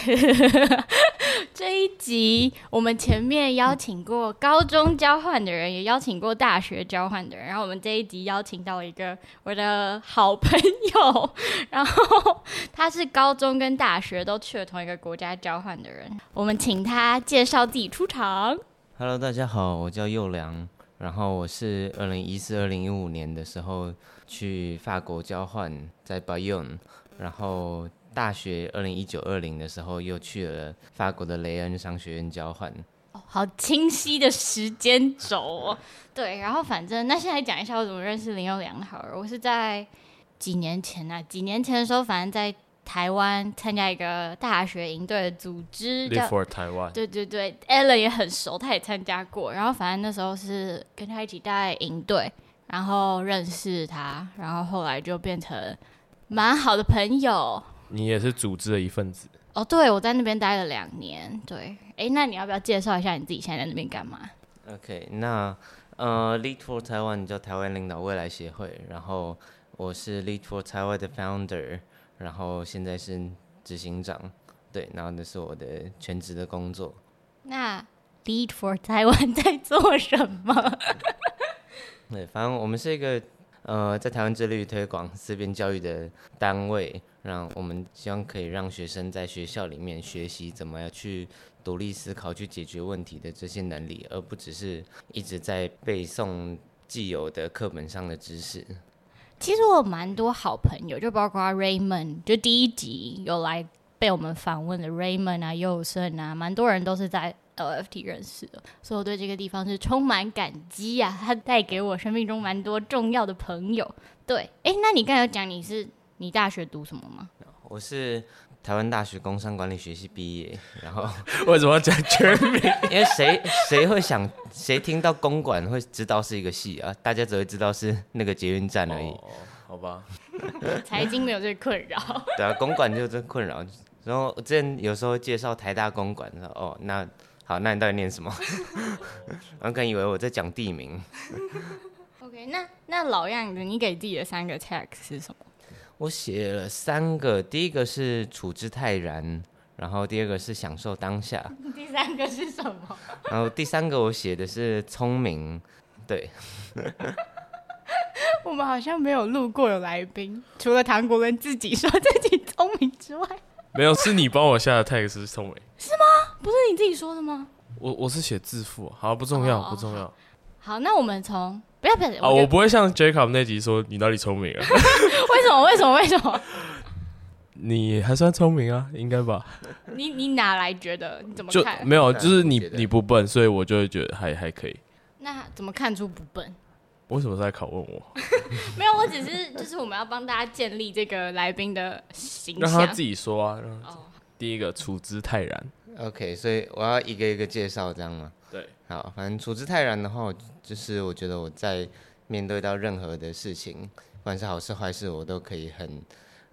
这一集我们前面邀请过高中交换的人，也邀请过大学交换的人，然后我们这一集邀请到一个我的好朋友，然后他是高中跟大学都去了同一个国家交换的人，我们请他介绍自己出场。Hello，大家好，我叫佑良，然后我是二零一四、二零一五年的时候去法国交换，在 Bayonne，然后。大学二零一九二零的时候，又去了法国的雷恩商学院交换。哦，好清晰的时间轴哦。对，然后反正那现在讲一下我怎么认识林佑良好了。我是在几年前啊，几年前的时候，反正在台湾参加一个大学营队的组织，Live for Taiwan。对对对，Ellen 也很熟，他也参加过。然后反正那时候是跟他一起带营队，然后认识他，然后后来就变成蛮好的朋友。你也是组织的一份子哦？对，我在那边待了两年。对，哎，那你要不要介绍一下你自己现在在那边干嘛？OK，那呃，Lead for Taiwan 叫台湾领导未来协会，然后我是 Lead for Taiwan 的 founder，然后现在是执行长。对，然后那是我的全职的工作。那 Lead for Taiwan 在做什么？对，反正我们是一个呃，在台湾致力于推广思辨教育的单位。让我们希望可以让学生在学校里面学习怎么样去独立思考、去解决问题的这些能力，而不只是一直在背诵既有的课本上的知识。其实我有蛮多好朋友，就包括 Raymond，就第一集有来被我们访问的 Raymond 啊、佑胜啊，蛮多人都是在 LFT 认识的，所以我对这个地方是充满感激啊！他带给我生命中蛮多重要的朋友。对，哎，那你刚才有讲你是？你大学读什么吗？我是台湾大学工商管理学系毕业，然后 为什么要讲全名？因为谁谁会想谁听到公管会知道是一个系啊？大家只会知道是那个捷运站而已。哦，好吧，财经没有这个困扰。对啊，公管就这困扰。然后我之前有时候介绍台大公管，说哦，那好，那你到底念什么？我可能以为我在讲地名。OK，那那老样子，你给自己的三个 tag 是什么？我写了三个，第一个是处之泰然，然后第二个是享受当下，第三个是什么？然后第三个我写的是聪明，对。我们好像没有录过有来宾，除了唐国伦自己说自己聪明之外，没有，是你帮我下的 tag 是聪明，是吗？不是你自己说的吗？我我是写自负，好，不重要，哦、不重要。好，那我们从。不要不要！啊，我不会像 Jacob 那集说你哪里聪明啊？为什么？为什么？为什么？你还算聪明啊，应该吧？你你哪来觉得？你怎么看？就没有，就是你你不笨，所以我就会觉得还还可以。那怎么看出不笨？为什么在拷问我？没有，我只是就是我们要帮大家建立这个来宾的形象。让他自己说啊。哦。第一个处之泰然。OK，所以我要一个一个介绍，这样吗？对。好，反正处之泰然的话。就是我觉得我在面对到任何的事情，不管是好事坏事，我都可以很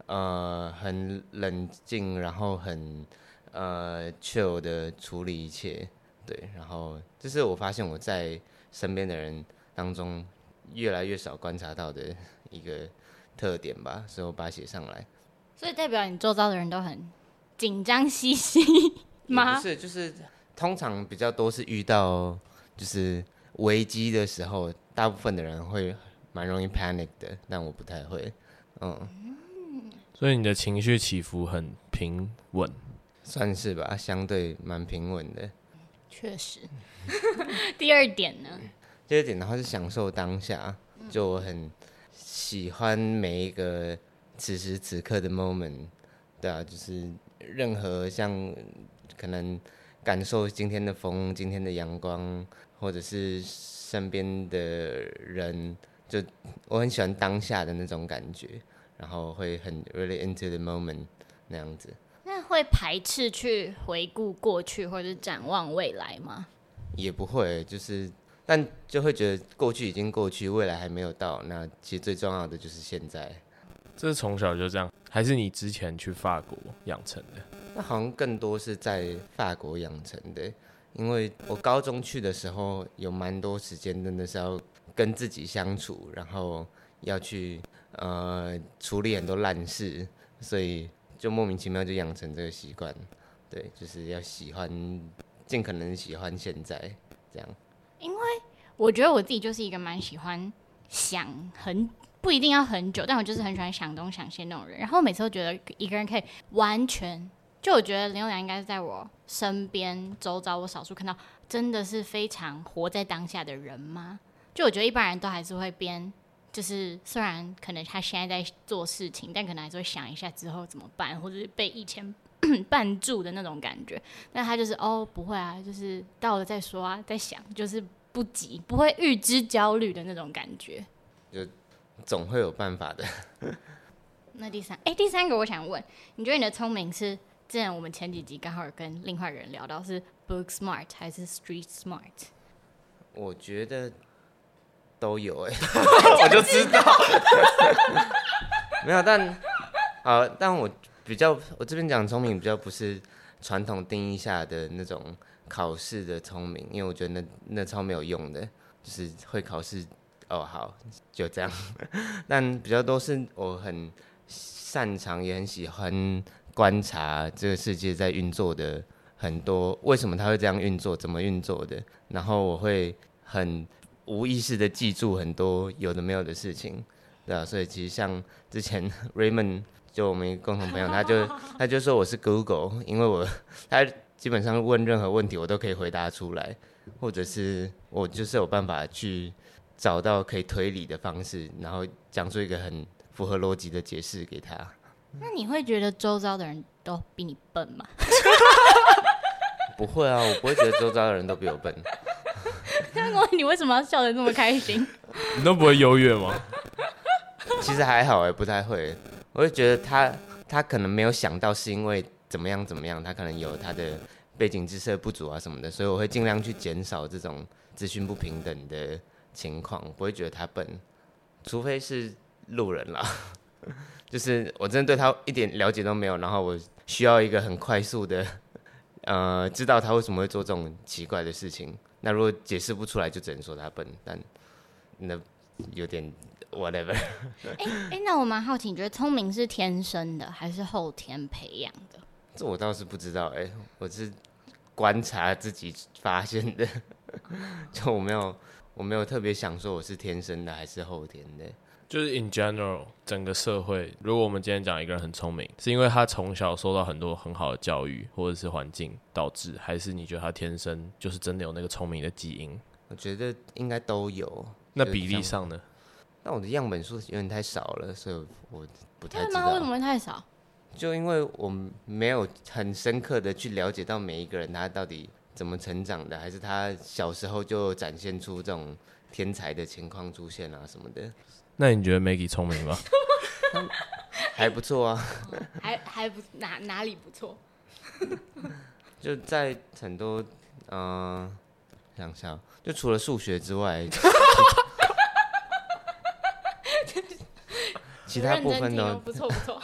呃很冷静，然后很呃 chill 的处理一切。对，然后这是我发现我在身边的人当中越来越少观察到的一个特点吧，所以我把它写上来。所以代表你周遭的人都很紧张兮兮吗？不是，就是通常比较多是遇到就是。危机的时候，大部分的人会蛮容易 panic 的，但我不太会，嗯。所以你的情绪起伏很平稳，算是吧，相对蛮平稳的。确实。第二点呢？第二点的话是享受当下，就我很喜欢每一个此时此刻的 moment，对啊，就是任何像可能感受今天的风、今天的阳光。或者是身边的人，就我很喜欢当下的那种感觉，然后会很 really into the moment 那样子。那会排斥去回顾过去或者展望未来吗？也不会，就是但就会觉得过去已经过去，未来还没有到。那其实最重要的就是现在。这是从小就这样，还是你之前去法国养成的？那好像更多是在法国养成的，因为我高中去的时候有蛮多时间，真的是要跟自己相处，然后要去呃处理很多烂事，所以就莫名其妙就养成这个习惯。对，就是要喜欢，尽可能喜欢现在这样。因为我觉得我自己就是一个蛮喜欢想很。不一定要很久，但我就是很喜欢想东想西那种人。然后每次都觉得一个人可以完全，就我觉得林宥良应该是在我身边周遭，我少数看到真的是非常活在当下的人吗？就我觉得一般人都还是会编，就是虽然可能他现在在做事情，但可能还是会想一下之后怎么办，或者是被以前 绊住的那种感觉。但他就是哦，不会啊，就是到了再说啊，在想，就是不急，不会预知焦虑的那种感觉。就。总会有办法的。那第三，哎、欸，第三个我想问，你觉得你的聪明是？之前我们前几集刚好有跟另外人聊到，是 book smart 还是 street smart？我觉得都有哎、欸，我就知道。没有，但好，但我比较，我这边讲聪明比较不是传统定义下的那种考试的聪明，因为我觉得那那超没有用的，就是会考试。哦，好，就这样。但比较多是我很擅长，也很喜欢观察这个世界在运作的很多，为什么它会这样运作，怎么运作的。然后我会很无意识的记住很多有的没有的事情，对啊。所以其实像之前 Raymond 就我们共同朋友，他就他就说我是 Google，因为我他基本上问任何问题我都可以回答出来，或者是我就是有办法去。找到可以推理的方式，然后讲出一个很符合逻辑的解释给他。那你会觉得周遭的人都比你笨吗？不会啊，我不会觉得周遭的人都比我笨。那我你为什么要笑得那么开心？你都不会优越吗？其实还好哎，不太会。我会觉得他他可能没有想到是因为怎么样怎么样，他可能有他的背景知识不足啊什么的，所以我会尽量去减少这种资讯不平等的。情况不会觉得他笨，除非是路人啦。就是我真的对他一点了解都没有，然后我需要一个很快速的，呃，知道他为什么会做这种奇怪的事情。那如果解释不出来，就只能说他笨。但那有点 whatever。哎哎，那我蛮好奇，你觉得聪明是天生的还是后天培养的？这我倒是不知道。哎，我是观察自己发现的，就我没有。我没有特别想说我是天生的还是后天的，就是 in general 整个社会，如果我们今天讲一个人很聪明，是因为他从小受到很多很好的教育或者是环境导致，还是你觉得他天生就是真的有那个聪明的基因？我觉得应该都有。那比例上呢？那我的样本数有点太少了，所以我不太知道。为什么会太少？就因为我没有很深刻的去了解到每一个人他到底。怎么成长的？还是他小时候就展现出这种天才的情况出现啊什么的？那你觉得 Maggie 聪明吗？还不错啊。还还不哪哪里不错？就在很多嗯、呃，想想，就除了数学之外，其他部分都不错不错。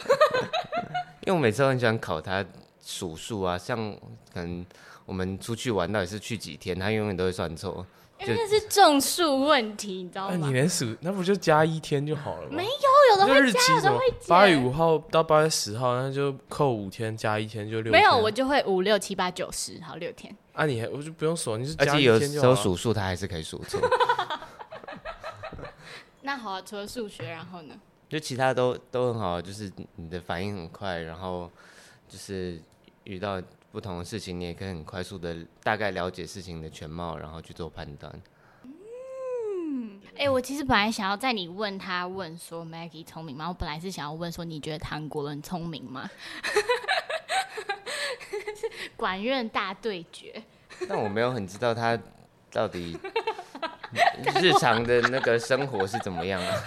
因为我每次都很喜欢考他数数啊，像可能。我们出去玩到底是去几天？他永远都会算错，因为那是正数问题，你知道吗？你连数那不就加一天就好了吗？没有，有的会加，有的会减。八月五号到八月十号，那就扣五天，加一天就六天。没有，我就会五六七八九十，好六天。啊，你还我就不用数，你是加而且有时候数数他还是可以数错。那好啊，除了数学，然后呢？就其他都都很好，就是你的反应很快，然后就是遇到。不同的事情，你也可以很快速的大概了解事情的全貌，然后去做判断。嗯，哎、欸，我其实本来想要在你问他问说 Maggie 聪明吗？我本来是想要问说你觉得韩国人聪明吗？管院大对决。但我没有很知道他到底，日常的那个生活是怎么样啊？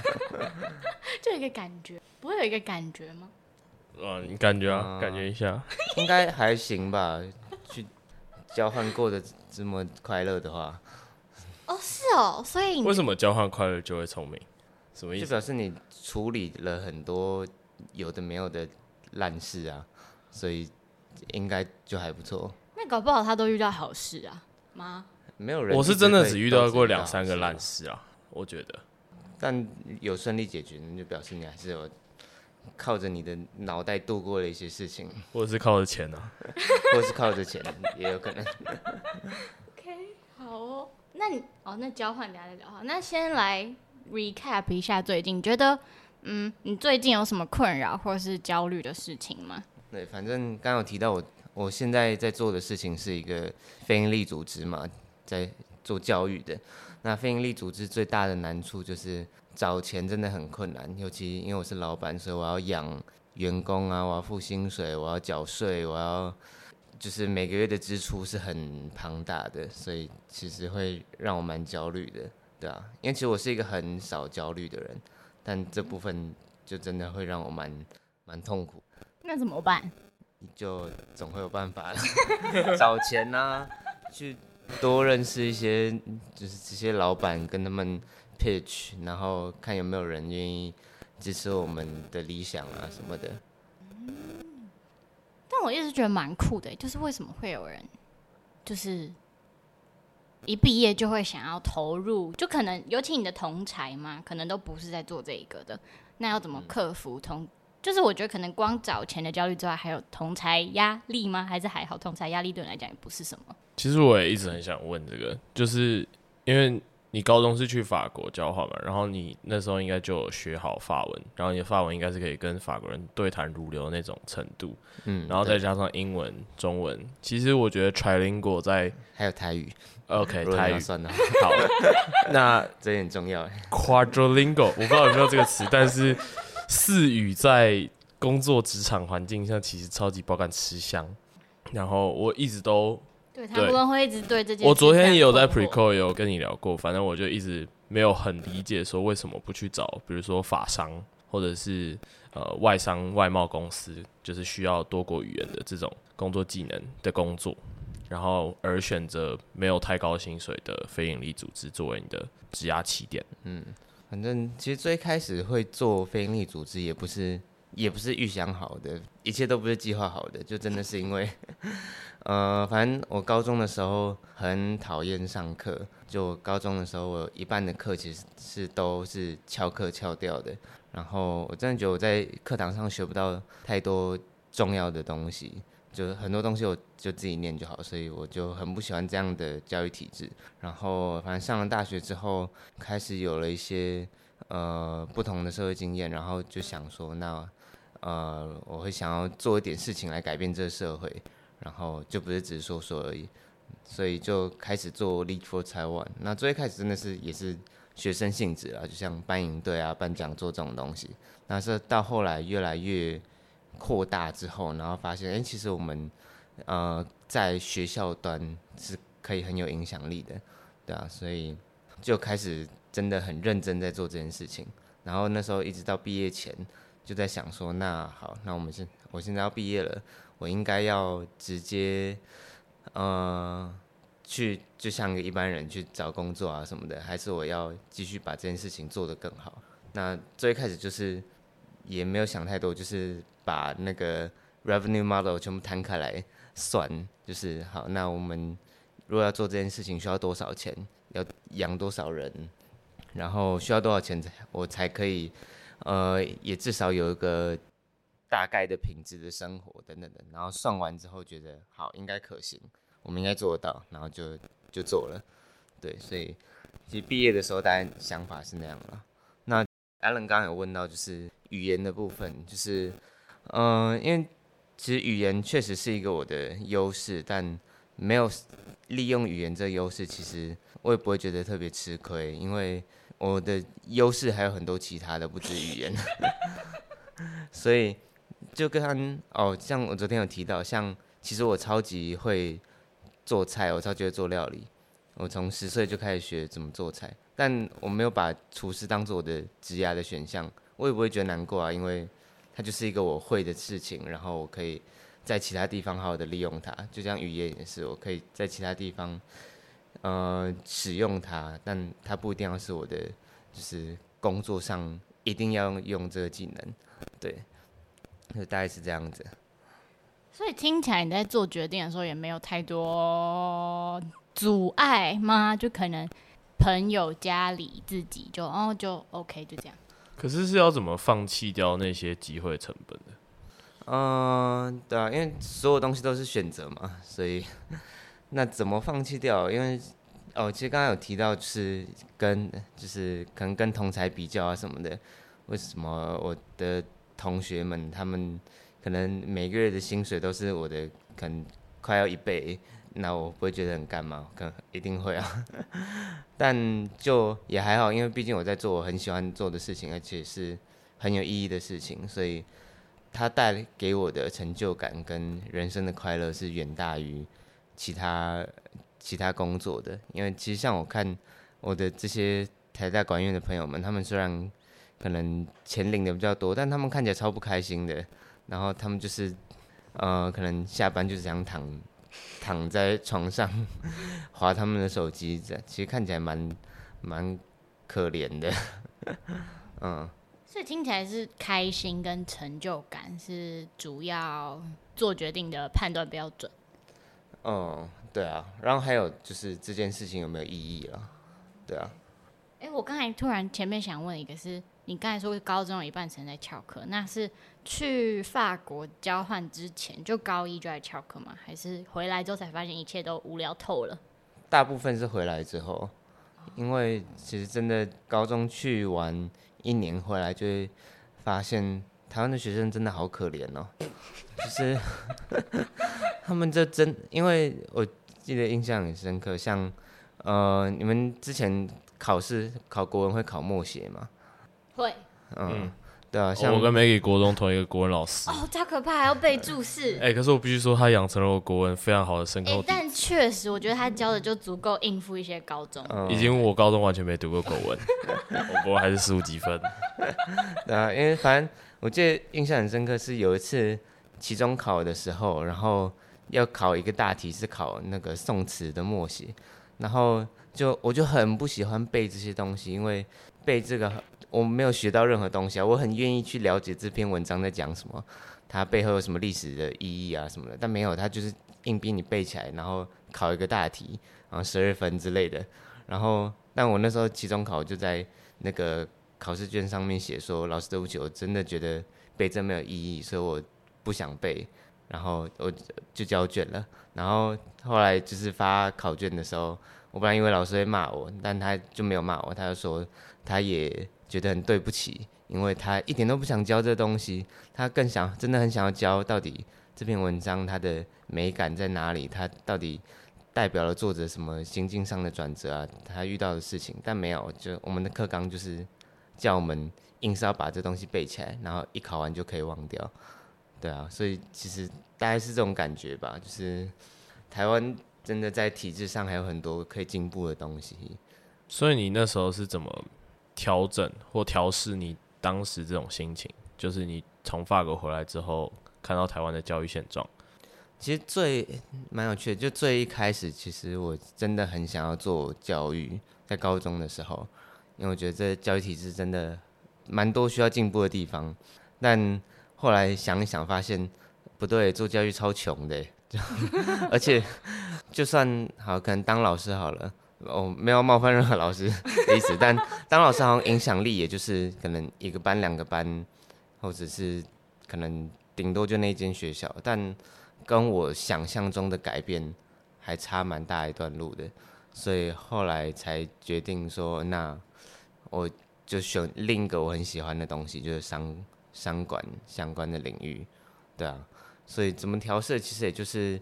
就有一个感觉，不会有一个感觉吗？啊，你感觉啊，嗯、感觉一下，应该还行吧。去交换过的这么快乐的话，哦，是哦，所以为什么交换快乐就会聪明？什么意思？就表示你处理了很多有的没有的烂事啊，所以应该就还不错。那搞不好他都遇到好事啊？吗？没有人，我是真的只遇到过两三个烂事啊，我觉得。但有顺利解决，那就表示你还是有。靠着你的脑袋度过了一些事情，或者是靠着钱呢、啊，或者是靠着钱也有可能。OK，好哦，那你哦，那交换等下再聊哈。那先来 recap 一下最近，觉得嗯，你最近有什么困扰或是焦虑的事情吗？对，反正刚刚有提到我，我现在在做的事情是一个非营利组织嘛，在做教育的。那非营利组织最大的难处就是。找钱真的很困难，尤其因为我是老板，所以我要养员工啊，我要付薪水，我要缴税，我要就是每个月的支出是很庞大的，所以其实会让我蛮焦虑的，对啊，因为其实我是一个很少焦虑的人，但这部分就真的会让我蛮蛮痛苦。那怎么办？就总会有办法了，找钱啊，去多认识一些就是这些老板，跟他们。pitch，然后看有没有人愿意支持我们的理想啊什么的。嗯，但我一直觉得蛮酷的，就是为什么会有人，就是一毕业就会想要投入，就可能尤其你的同才嘛，可能都不是在做这一个的。那要怎么克服同？嗯，就是我觉得可能光找钱的焦虑之外，还有同才压力吗？还是还好？同才压力对你来讲也不是什么。其实我也一直很想问这个，就是因为。你高中是去法国交换嘛？然后你那时候应该就有学好法文，然后你的法文应该是可以跟法国人对谈如流的那种程度。嗯，然后再加上英文、中文，其实我觉得 trilingual 在还有台语，OK，台语算了。好，那这也很重要。Quadrilingual 我不知道有没有这个词，但是四语在工作职场环境下其实超级爆肝吃香。然后我一直都。对，他们会一直对这件事。我昨天也有在 Precall 有跟你聊过，反正我就一直没有很理解说为什么不去找，比如说法商或者是呃外商外贸公司，就是需要多国语言的这种工作技能的工作，然后而选择没有太高薪水的非营利组织作为你的职涯起点。嗯，反正其实最开始会做非营利组织也不是也不是预想好的，一切都不是计划好的，就真的是因为。呃，反正我高中的时候很讨厌上课。就高中的时候，我一半的课其实是都是翘课翘掉的。然后我真的觉得我在课堂上学不到太多重要的东西，就很多东西我就自己念就好。所以我就很不喜欢这样的教育体制。然后反正上了大学之后，开始有了一些呃不同的社会经验，然后就想说，那呃我会想要做一点事情来改变这个社会。然后就不是只是说说而已，所以就开始做 Lead for Taiwan。那最开始真的是也是学生性质啊，就像办营队啊、办讲座这种东西。那是到后来越来越扩大之后，然后发现，哎，其实我们呃在学校端是可以很有影响力的，对啊，所以就开始真的很认真在做这件事情。然后那时候一直到毕业前，就在想说，那好，那我们现我现在要毕业了。我应该要直接，呃，去就像个一般人去找工作啊什么的，还是我要继续把这件事情做得更好？那最开始就是也没有想太多，就是把那个 revenue model 全部摊开来算，就是好，那我们如果要做这件事情，需要多少钱？要养多少人？然后需要多少钱才我才可以，呃，也至少有一个。大概的品质的生活等等的，然后算完之后觉得好，应该可行，我们应该做得到，然后就就做了。对，所以其实毕业的时候，大家想法是那样了。那 Alan 刚刚有问到，就是语言的部分，就是嗯、因为其实语言确实是一个我的优势，但没有利用语言这优势，其实我也不会觉得特别吃亏，因为我的优势还有很多其他的，不止语言，所以。就跟哦，像我昨天有提到，像其实我超级会做菜，我超级会做料理，我从十岁就开始学怎么做菜，但我没有把厨师当做我的职业的选项，我也不会觉得难过啊，因为它就是一个我会的事情，然后我可以在其他地方好好的利用它，就像语言也是，我可以在其他地方呃使用它，但它不一定要是我的，就是工作上一定要用这个技能，对，就大概是这样子。所以听起来你在做决定的时候也没有太多阻碍吗？就可能朋友、家里、自己就哦就 OK 就这样。可是是要怎么放弃掉那些机会成本的？嗯、对啊，因为所有东西都是选择嘛，所以 那怎么放弃掉？因为哦，其实刚刚有提到，是跟就是可能跟同才比较啊什么的，为什么我的同学们他们？可能每个月的薪水都是我的，可能快要一倍，那我不会觉得很干嘛？可能一定会啊，但就也还好，因为毕竟我在做我很喜欢做的事情，而且是很有意义的事情，所以它带给我的成就感跟人生的快乐是远大于其他其他工作的。因为其实像我看我的这些台大管院的朋友们，他们虽然可能钱领的比较多，但他们看起来超不开心的。然后他们就是，呃，可能下班就是想躺躺在床上 划他们的手机，这其实看起来蛮蛮可怜的，嗯。所以听起来是开心跟成就感是主要做决定的判断标准。嗯，对啊。然后还有就是这件事情有没有意义了？对啊。哎，我刚才突然前面想问一个是。你刚才说高中有一半时间在翘课，那是去法国交换之前就高一就在翘课吗？还是回来之后才发现一切都无聊透了？大部分是回来之后，因为其实真的高中去完一年回来，就会发现台湾的学生真的好可怜哦。就是 他们这真，因为我记得印象很深刻，像呃，你们之前考试考国文会考默写吗？会，嗯，对啊，像我跟 Maggie 国中同一个国文老师，哦，超可怕，还要背注释。哎，可是我必须说，他养成了我国文非常好的深厚。但确实，我觉得他教的就足够应付一些高中。嗯已经我高中完全没读过国文，我国文还是十五几分。对啊，因为反正我记得印象很深刻，是有一次期中考的时候，然后要考一个大题，是考那个宋词的默写，然后就我就很不喜欢背这些东西，因为背这个。我没有学到任何东西啊！我很愿意去了解这篇文章在讲什么，它背后有什么历史的意义啊什么的，但没有，它就是硬逼你背起来，然后考一个大题，然后十二分之类的。然后，但我那时候期中考就在那个考试卷上面写说：“老师对不起，我真的觉得背这没有意义，所以我不想背。”然后我就交卷了。然后后来就是发考卷的时候，我本来以为老师会骂我，但他就没有骂我，他就说他也。觉得很对不起，因为他一点都不想教这东西，他更想，真的很想要教到底这篇文章它的美感在哪里，它到底代表了作者什么心境上的转折啊，他遇到的事情，但没有，就我们的课纲就是叫我们硬是要把这东西背起来，然后一考完就可以忘掉，对啊，所以其实大概是这种感觉吧，就是台湾真的在体制上还有很多可以进步的东西。所以你那时候是怎么？调整或调试你当时这种心情，就是你从法国回来之后，看到台湾的教育现状。其实最蛮有趣的，就最一开始，其实我真的很想要做教育，在高中的时候，因为我觉得这教育体制真的蛮多需要进步的地方。但后来想一想，发现不对，做教育超穷的，而且就算好，可能当老师好了。哦，没有冒犯任何老师的意思，但 当老师好像影响力也就是可能一个班、两个班，或者是可能顶多就那间学校，但跟我想象中的改变还差蛮大一段路的，所以后来才决定说，那我就选另一个我很喜欢的东西，就是商商管相关的领域，对啊，所以怎么调色，其实也就是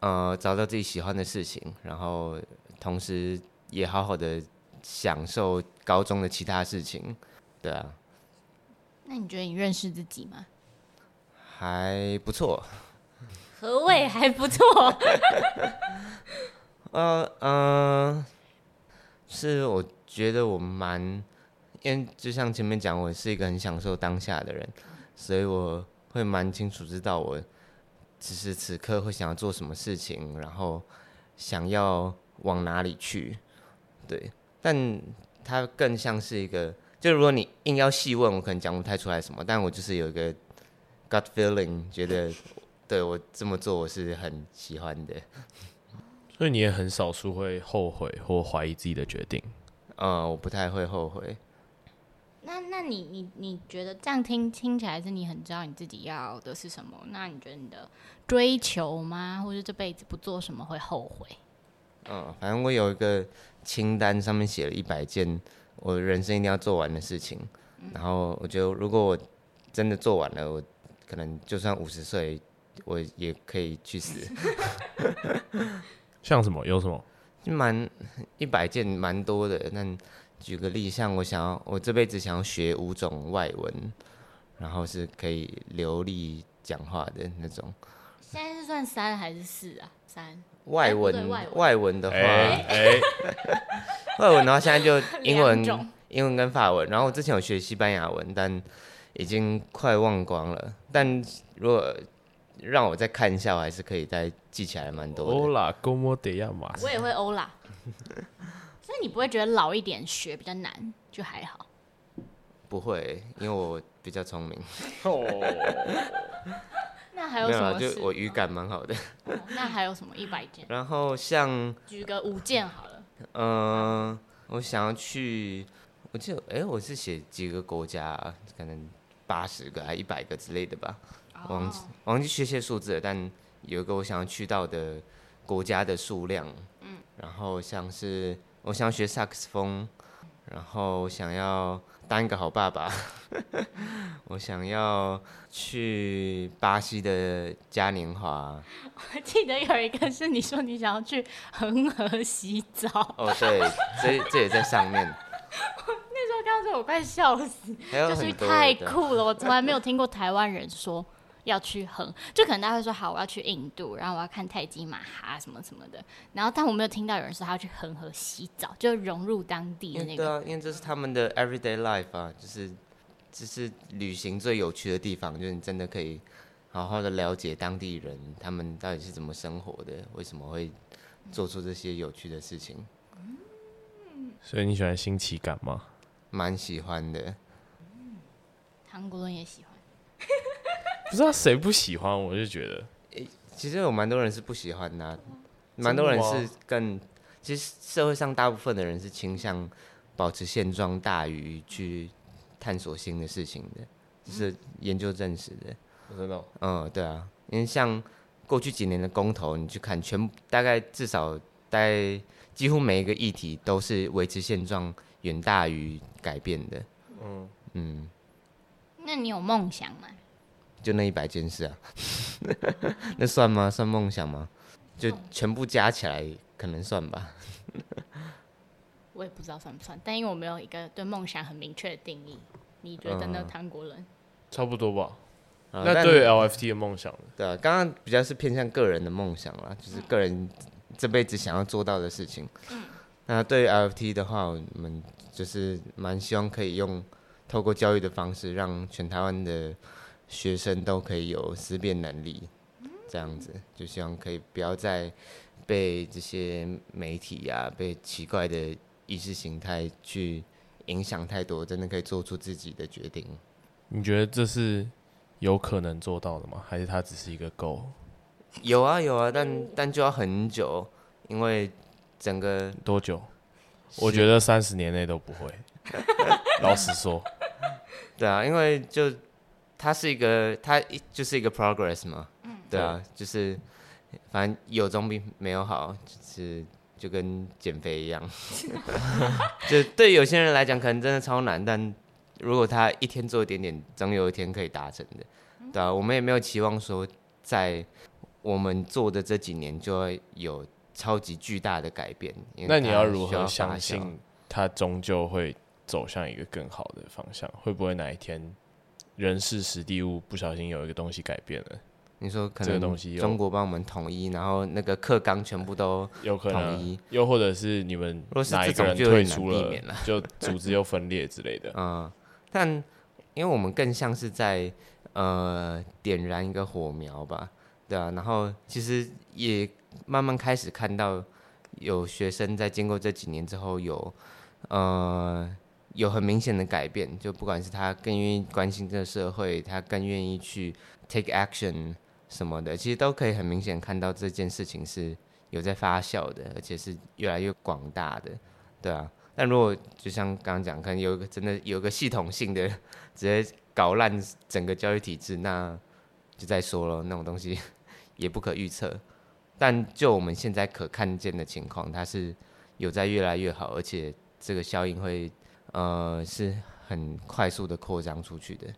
呃找到自己喜欢的事情，然后。同时也好好的享受高中的其他事情，对啊。那你觉得你认识自己吗？还不错。何谓还不错？呃嗯、呃，是我觉得我蛮，因为就像前面讲，我是一个很享受当下的人，所以我会蛮清楚知道我此时此刻会想要做什么事情，然后想要往哪里去，对。但它更像是一个，就如果你硬要细问，我可能讲不太出来什么，但我就是有一个 gut feeling，觉得对我这么做我是很喜欢的。所以你也很少数会后悔或怀疑自己的决定。嗯，我不太会后悔。那那你你你觉得这样听听起来是你很知道你自己要的是什么？那你觉得你的追求吗？或者这辈子不做什么会后悔？嗯，反正我有一个清单，上面写了一百件我人生一定要做完的事情。嗯、然后我觉得，如果我真的做完了，我可能就算五十岁，我也可以去死。像什么？有什么？就蛮一百件，蛮多的。那举个例，像我想要，我这辈子想要学五种外文，然后是可以流利讲话的那种。现在是算三还是四啊？三。外文，欸、外文，的话，哎、欸，外文的话，现在就英文、种英文跟法文。然后我之前有学西班牙文，但已经快忘光了。但如果让我再看一下，我还是可以再记起来蛮多的。欧拉，哥莫德亚马，我也会欧拉。所以你不会觉得老一点学比较难，就还好？不会，因为我比较聪明。那还有什么？就我语感蛮好的。那还有什么一百件？然后像举个五件好了。嗯、呃，我想要去，我记得，哎、欸，我是写几个国家，可能八十个还一百个之类的吧。忘记忘记确切数字了，但有一个我想要去到的国家的数量，嗯，然后像是我想要学萨克斯风，然后想要当一个好爸爸，我想要去巴西的嘉年华。我记得有一个是你说你想要去恒河洗澡。哦，对，这这也在上面。那时候刚刚说我快笑死，就是太酷了，我从来没有听过台湾人说。要去横，就可能大家会说好，我要去印度，然后我要看泰姬玛哈什么什么的，然后但我没有听到有人说他要去恒河洗澡，就融入当地的那个。对啊，因为这是他们的 everyday life 啊，就是这是旅行最有趣的地方，就是你真的可以好好的了解当地人，他们到底是怎么生活的，为什么会做出这些有趣的事情。所以你喜欢新奇感吗？蛮喜欢的。韩国人也喜欢。不知道谁不喜欢，我就觉得，欸、其实有蛮多人是不喜欢的、啊，蛮多人是更，其实社会上大部分的人是倾向保持现状大于去探索新的事情的，这是研究证实的。真的？嗯，对啊，因为像过去几年的公投，你去看，全部大概至少大概几乎每一个议题都是维持现状远大于改变的。嗯嗯，那你有梦想吗？就那一百件事啊，那算吗？算梦想吗？就全部加起来可能算吧。我也不知道算不算，但因为我没有一个对梦想很明确的定义。你觉得呢，唐国伦？差不多吧。那对于 LFT 的梦想，对啊，刚刚比较是偏向个人的梦想啦，就是个人这辈子想要做到的事情。嗯。那对于 LFT 的话，我们就是蛮希望可以用透过教育的方式，让全台湾的。学生都可以有思辨能力，这样子就希望可以不要再被这些媒体呀、啊、被奇怪的意识形态去影响太多，真的可以做出自己的决定。你觉得这是有可能做到的吗？还是它只是一个 goal？有啊有啊，但但就要很久，因为整个多久？我觉得三十年内都不会。老实说，对啊，因为就。它是一个，它就是一个 progress 嘛，嗯、对啊，就是反正有总比没有好，就是就跟减肥一样，就对有些人来讲可能真的超难，但如果他一天做一点点，总有一天可以达成的，对啊，我们也没有期望说在我们做的这几年就会有超级巨大的改变。那你要如何相信它终究会走向一个更好的方向？会不会哪一天？人事时地物不小心有一个东西改变了，你说可能东西中国帮我们统一，然后那个课纲全部都有可能，又或者是你们哪一个人退出了，就组织又分裂之类的。嗯，但因为我们更像是在呃点燃一个火苗吧，对啊，然后其实也慢慢开始看到有学生在经过这几年之后有呃有很明显的改变，就不管是他更愿意关心这个社会，他更愿意去 take action。什么的，其实都可以很明显看到这件事情是有在发酵的，而且是越来越广大的，对啊。但如果就像刚刚讲，可能有一个真的有一个系统性的直接搞烂整个教育体制，那就再说了，那种东西 也不可预测。但就我们现在可看见的情况，它是有在越来越好，而且这个效应会呃是很快速的扩张出去的。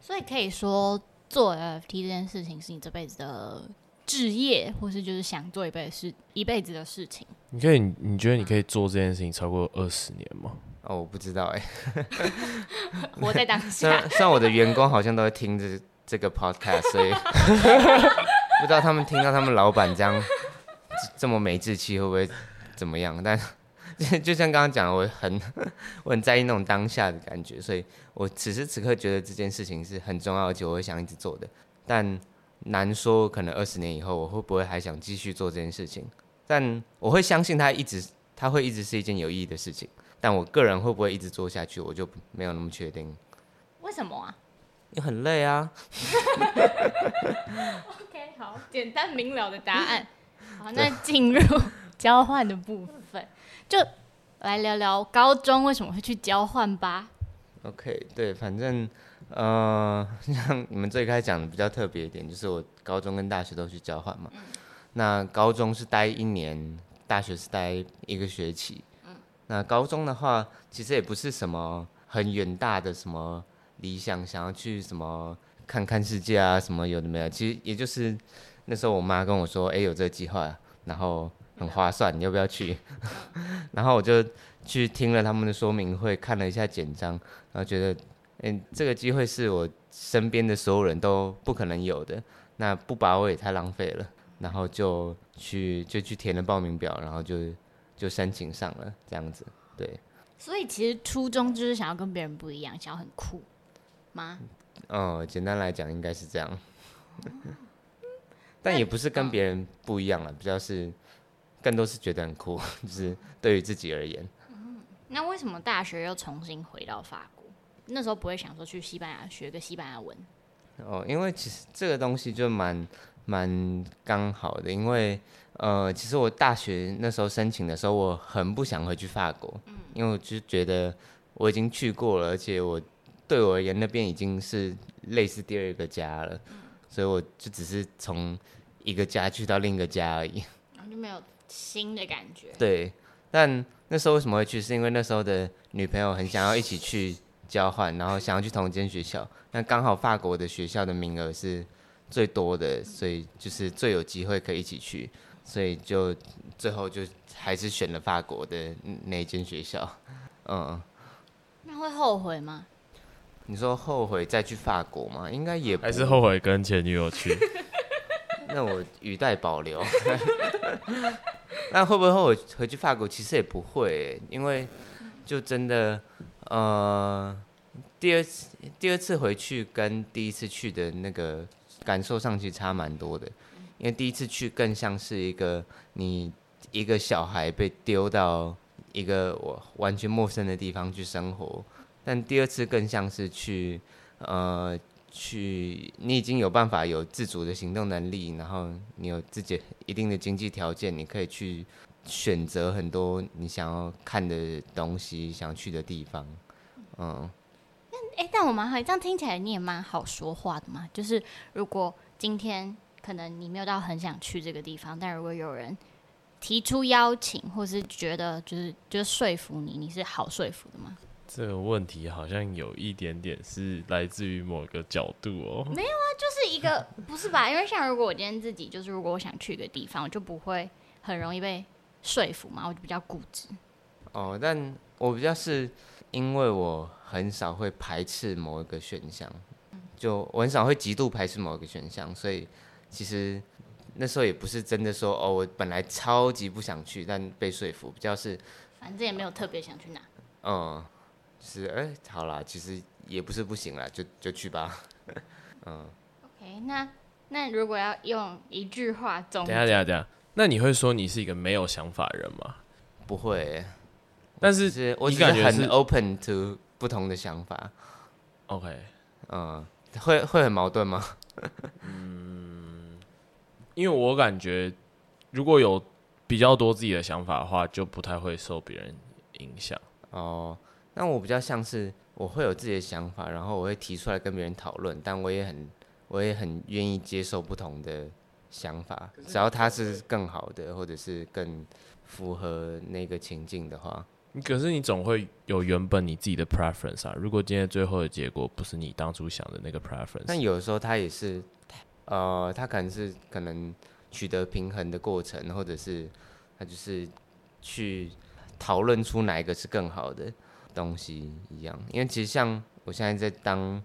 所以可以说。做 NFT 这件事情是你这辈子的置业，或是就是想做一辈子事一辈子的事情？你可以，你觉得你可以做这件事情超过二十年吗？哦，我不知道哎、欸。活在当下。虽然虽然我的员工好像都会听这这个 podcast，所以 不知道他们听到他们老板这样这么没志气会不会怎么样？但 就像刚刚讲的，我很 我很在意那种当下的感觉，所以我此时此刻觉得这件事情是很重要，而且我会想一直做的。但难说，可能二十年以后我会不会还想继续做这件事情？但我会相信它一直，它会一直是一件有意义的事情。但我个人会不会一直做下去，我就没有那么确定。为什么啊？你很累啊。OK，好，简单明了的答案。好，那进入交换的部分。就来聊聊高中为什么会去交换吧。OK，对，反正呃，像你们最开始讲的比较特别一点，就是我高中跟大学都去交换嘛。嗯、那高中是待一年，大学是待一个学期。嗯、那高中的话，其实也不是什么很远大的什么理想，想要去什么看看世界啊，什么有的没有。其实也就是那时候我妈跟我说，哎，有这个计划，然后。很划算，你要不要去？然后我就去听了他们的说明会，看了一下简章，然后觉得，嗯，这个机会是我身边的所有人都不可能有的，那不把握也太浪费了。然后就去就去填了报名表，然后就就申请上了，这样子。对。所以其实初衷就是想要跟别人不一样，想要很酷吗？哦，简单来讲应该是这样。但也不是跟别人不一样了，比较是。更多是觉得很酷，就是对于自己而言。嗯，那为什么大学又重新回到法国？那时候不会想说去西班牙学个西班牙文？哦，因为其实这个东西就蛮蛮刚好的，因为呃，其实我大学那时候申请的时候，我很不想回去法国，嗯，因为我就觉得我已经去过了，而且我对我而言那边已经是类似第二个家了，嗯，所以我就只是从一个家去到另一个家而已，然后就没有。新的感觉。对，但那时候为什么会去？是因为那时候的女朋友很想要一起去交换，然后想要去同一间学校。那刚好法国的学校的名额是最多的，所以就是最有机会可以一起去，所以就最后就还是选了法国的那间学校。嗯。那会后悔吗？你说后悔再去法国吗？应该也不还是后悔跟前女友去。那我语带保留。那会不会后悔回去法国？其实也不会，因为就真的，呃，第二次第二次回去跟第一次去的那个感受上其实差蛮多的。因为第一次去更像是一个你一个小孩被丢到一个我完全陌生的地方去生活，但第二次更像是去呃。去，你已经有办法有自主的行动能力，然后你有自己一定的经济条件，你可以去选择很多你想要看的东西，想去的地方。嗯，哎、但我蛮好，这样听起来你也蛮好说话的嘛。就是如果今天可能你没有到很想去这个地方，但如果有人提出邀请，或是觉得就是就是说服你，你是好说服的吗？这个问题好像有一点点是来自于某个角度哦。没有啊，就是一个不是吧？因为像如果我今天自己就是，如果我想去一个地方，我就不会很容易被说服嘛，我就比较固执。哦，但我比较是因为我很少会排斥某一个选项，就我很少会极度排斥某一个选项，所以其实那时候也不是真的说哦，我本来超级不想去，但被说服，比较是反正也没有特别想去哪。嗯，是哎、欸，好啦，其实也不是不行啦，就就去吧。嗯。OK，那那如果要用一句话总结，等下等下等下，那你会说你是一个没有想法的人吗？不会、欸，但是我只是我只是很 open to 不同的想法。OK，嗯，会会很矛盾吗？嗯，因为我感觉如果有比较多自己的想法的话，就不太会受别人影响。哦，那我比较像是我会有自己的想法，然后我会提出来跟别人讨论，但我也很我也很愿意接受不同的想法，只要它是更好的，或者是更。符合那个情境的话，可是你总会有原本你自己的 preference 啊。如果今天最后的结果不是你当初想的那个 preference，但有的时候他也是，呃，他可能是可能取得平衡的过程，或者是他就是去讨论出哪一个是更好的东西一样。因为其实像我现在在当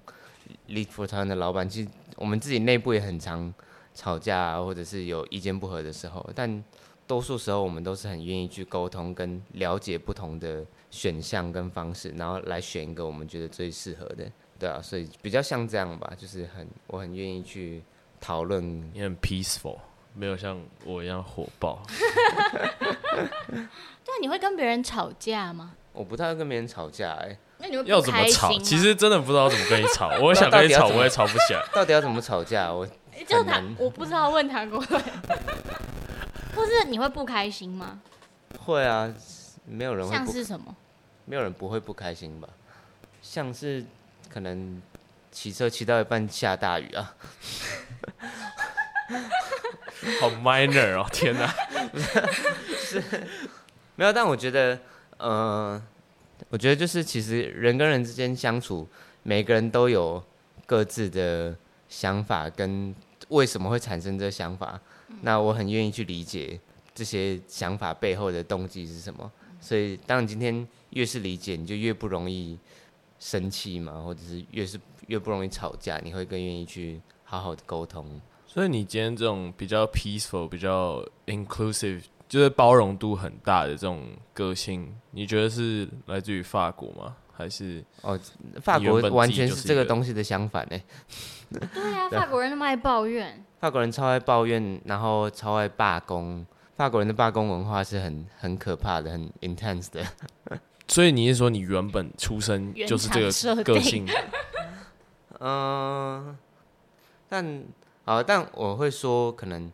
Lead for Taiwan 的老板，其实我们自己内部也很常吵架啊，或者是有意见不合的时候，但。多数时候，我们都是很愿意去沟通跟了解不同的选项跟方式，然后来选一个我们觉得最适合的，对啊，所以比较像这样吧，就是很我很愿意去讨论，也很 peaceful，没有像我一样火爆。对，你会跟别人吵架吗？我不太会跟别人吵架，哎，那你会要怎么吵？其实真的不知道怎么跟你吵，我想跟你吵，我也吵不起来。到底要怎么吵架？我就他，我不知道问他过。或是你会不开心吗？会啊，没有人会。像是什么？没有人不会不开心吧？像是可能骑车骑到一半下大雨啊。好 minor 哦，天哪！是，没有，但我觉得，呃，我觉得就是其实人跟人之间相处，每个人都有各自的想法，跟为什么会产生这个想法。那我很愿意去理解这些想法背后的动机是什么，所以当你今天越是理解，你就越不容易生气嘛，或者是越是越不容易吵架，你会更愿意去好好的沟通。所以你今天这种比较 peaceful、比较 inclusive，就是包容度很大的这种个性，你觉得是来自于法国吗？还是哦，法国完全是这个东西的相反呢？对啊，法国人那么爱抱怨。法国人超爱抱怨，然后超爱罢工。法国人的罢工文化是很很可怕的，很 intense 的。所以你是说你原本出生就是这个个性？嗯、呃，但好，但我会说，可能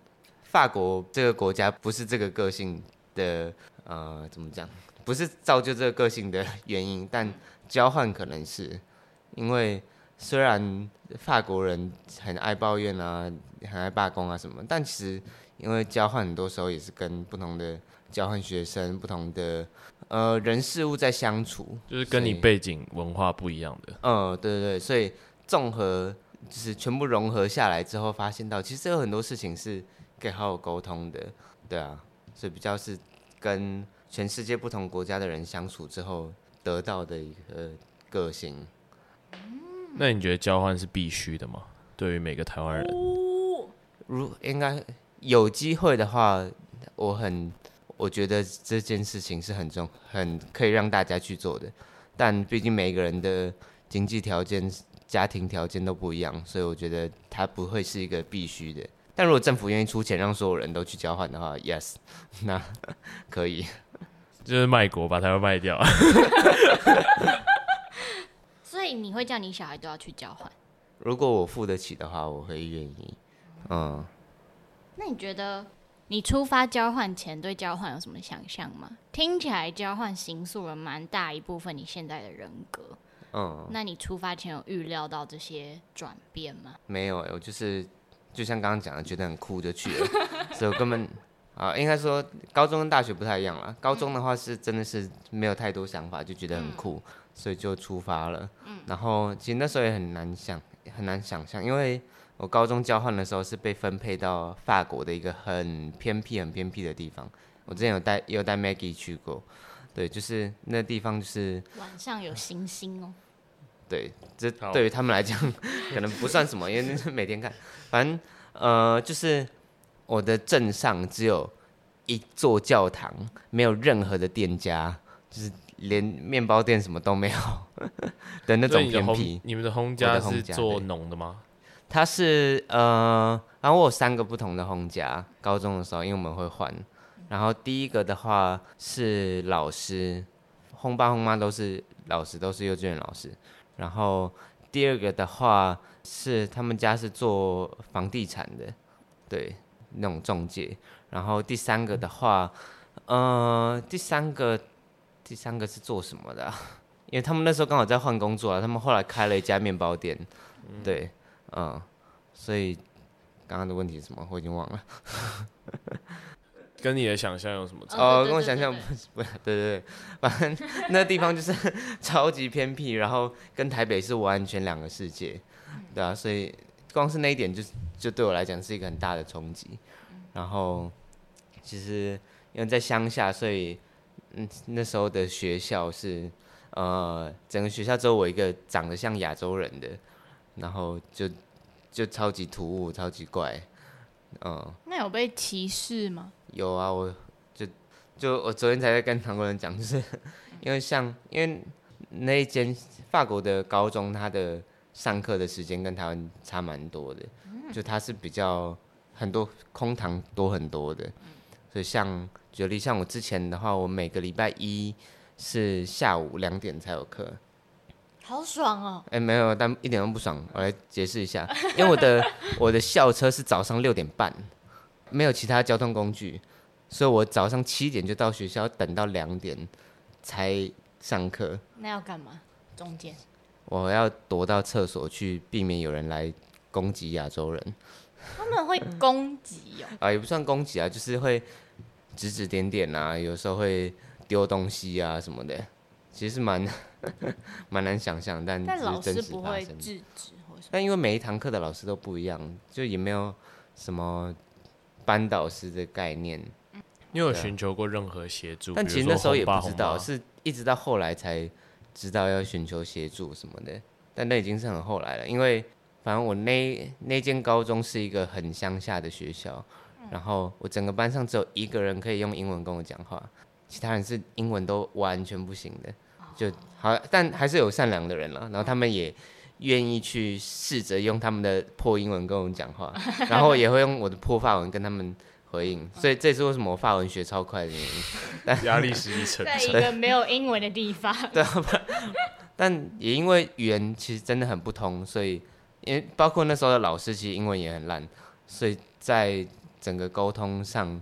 法国这个国家不是这个个性的，呃，怎么讲？不是造就这个个性的原因，但交换可能是因为。虽然法国人很爱抱怨啊，很爱罢工啊什么，但其实因为交换很多时候也是跟不同的交换学生、不同的呃人事物在相处，就是跟你背景文化不一样的。嗯，对对对，所以综合就是全部融合下来之后，发现到其实有很多事情是可以好好沟通的，对啊，所以比较是跟全世界不同国家的人相处之后得到的一个个性。那你觉得交换是必须的吗？对于每个台湾人，如应该有机会的话，我很我觉得这件事情是很重，很可以让大家去做的。但毕竟每个人的经济条件、家庭条件都不一样，所以我觉得它不会是一个必须的。但如果政府愿意出钱让所有人都去交换的话，yes，那可以，就是卖国把台湾卖掉。所以你会叫你小孩都要去交换？如果我付得起的话，我会愿意。嗯，那你觉得你出发交换前对交换有什么想象吗？听起来交换形塑了蛮大一部分你现在的人格。嗯，那你出发前有预料到这些转变吗？没有，我就是就像刚刚讲的，觉得很酷就去了，所以我根本啊，应该说高中跟大学不太一样了。高中的话是真的是没有太多想法，就觉得很酷。所以就出发了，嗯，然后其实那时候也很难想，很难想象，因为我高中交换的时候是被分配到法国的一个很偏僻、很偏僻的地方。我之前有带，有带 Maggie 去过，对，就是那地方就是晚上有星星哦。对，这对于他们来讲可能不算什么，因为每天看。反正呃，就是我的镇上只有一座教堂，没有任何的店家，就是连面包店什么都没有的那种偏僻。你们的轰家是做农的吗？他是呃，然后我有三个不同的轰家，高中的时候因为我们会换。然后第一个的话是老师，轰爸轰妈都是老师，都是幼稚园老师。然后第二个的话是他们家是做房地产的，对，那种中介。然后第三个的话，呃，第三个第三个是做什么的？因为他们那时候刚好在换工作啊，他们后来开了一家面包店，对，嗯，所以刚刚的问题是什么？我已经忘了。跟你的想象有什么差？哦，跟我想象不不，对对对，反正 那地方就是 超级偏僻，然后跟台北是完全两个世界，对啊，所以光是那一点就就对我来讲是一个很大的冲击。然后其实因为在乡下，所以嗯那时候的学校是呃整个学校只有我一个长得像亚洲人的，然后就就超级突兀，超级怪，嗯。那有被歧视吗？有啊，我就就我昨天才在跟韩国人讲，就是 因为像因为那一间法国的高中，它的上课的时间跟台湾差蛮多的，就它是比较很多空堂多很多的，所以像举例像我之前的话，我每个礼拜一是下午两点才有课，好爽哦！哎，没有，但一点都不爽。我来解释一下，因为我的我的校车是早上六点半。没有其他交通工具，所以我早上七点就到学校，等到两点才上课。那要干嘛？中间我要躲到厕所去，避免有人来攻击亚洲人。他们会攻击哦？啊，也不算攻击啊，就是会指指点点啊，有时候会丢东西啊什么的。其实蛮蛮难想象，但但老师不会制止，但因为每一堂课的老师都不一样，就也没有什么。班导师的概念，你有寻求过任何协助？但其实那时候也不知道，是一直到后来才知道要寻求协助什么的。但那已经是很后来了，因为反正我那那间高中是一个很乡下的学校，然后我整个班上只有一个人可以用英文跟我讲话，其他人是英文都完全不行的，就好，但还是有善良的人了。然后他们也。愿意去试着用他们的破英文跟我们讲话，然后也会用我的破法文跟他们回应，所以这也是为什么我法文学超快的原因。但压力是一层，在一个没有英文的地方。对，但也因为语言其实真的很不通，所以因为包括那时候的老师其实英文也很烂，所以在整个沟通上，